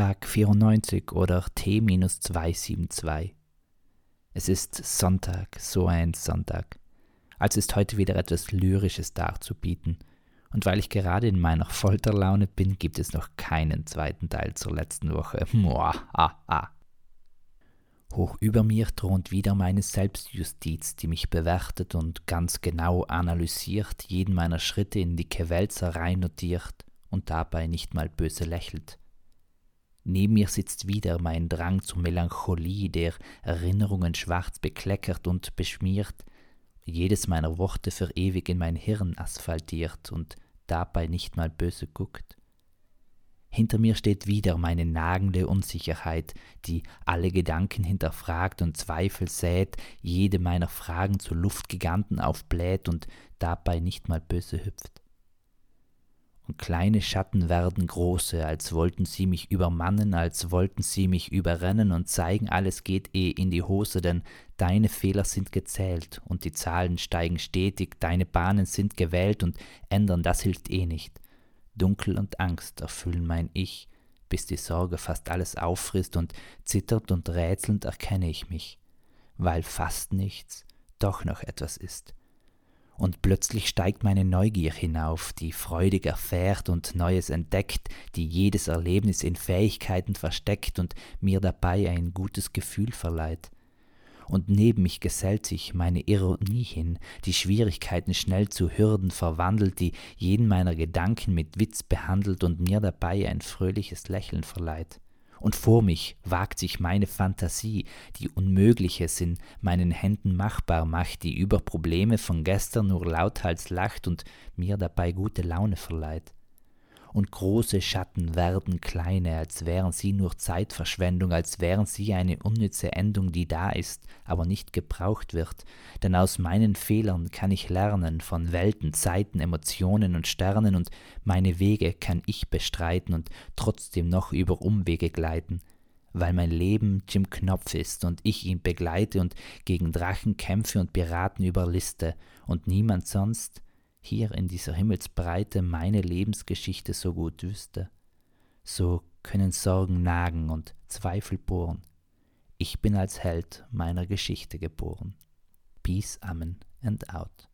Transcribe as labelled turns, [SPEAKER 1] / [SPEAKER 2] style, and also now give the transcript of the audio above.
[SPEAKER 1] Tag 94 oder T-272. Es ist Sonntag, so ein Sonntag. Also ist heute wieder etwas Lyrisches darzubieten. Und weil ich gerade in meiner Folterlaune bin, gibt es noch keinen zweiten Teil zur letzten Woche. Moa, ah, ah. Hoch über mir thront wieder meine Selbstjustiz, die mich bewertet und ganz genau analysiert, jeden meiner Schritte in die Quälzerei notiert und dabei nicht mal böse lächelt. Neben mir sitzt wieder mein Drang zur Melancholie, der Erinnerungen schwarz bekleckert und beschmiert, jedes meiner Worte für ewig in mein Hirn asphaltiert und dabei nicht mal böse guckt. Hinter mir steht wieder meine nagende Unsicherheit, die alle Gedanken hinterfragt und Zweifel sät, jede meiner Fragen zu Luftgiganten aufbläht und dabei nicht mal böse hüpft. Und kleine Schatten werden große, als wollten sie mich übermannen, als wollten sie mich überrennen und zeigen, alles geht eh in die Hose, denn deine Fehler sind gezählt und die Zahlen steigen stetig, deine Bahnen sind gewählt und ändern, das hilft eh nicht. Dunkel und Angst erfüllen mein Ich, bis die Sorge fast alles auffrisst und zitternd und rätselnd erkenne ich mich, weil fast nichts doch noch etwas ist. Und plötzlich steigt meine Neugier hinauf, die freudig erfährt und Neues entdeckt, die jedes Erlebnis in Fähigkeiten versteckt und mir dabei ein gutes Gefühl verleiht und neben mich gesellt sich meine Ironie hin, die Schwierigkeiten schnell zu Hürden verwandelt, die jeden meiner Gedanken mit Witz behandelt und mir dabei ein fröhliches Lächeln verleiht. Und vor mich wagt sich meine Fantasie, die Unmögliches in meinen Händen machbar macht, die über Probleme von gestern nur lauthals lacht und mir dabei gute Laune verleiht und große Schatten werden kleine, als wären sie nur Zeitverschwendung, als wären sie eine unnütze Endung, die da ist, aber nicht gebraucht wird, denn aus meinen Fehlern kann ich lernen von Welten, Zeiten, Emotionen und Sternen, und meine Wege kann ich bestreiten und trotzdem noch über Umwege gleiten, weil mein Leben Jim Knopf ist und ich ihn begleite und gegen Drachen kämpfe und Piraten überliste und niemand sonst, hier in dieser Himmelsbreite meine Lebensgeschichte so gut wüsste. So können Sorgen nagen und Zweifel bohren. Ich bin als Held meiner Geschichte geboren. Peace, Amen and out.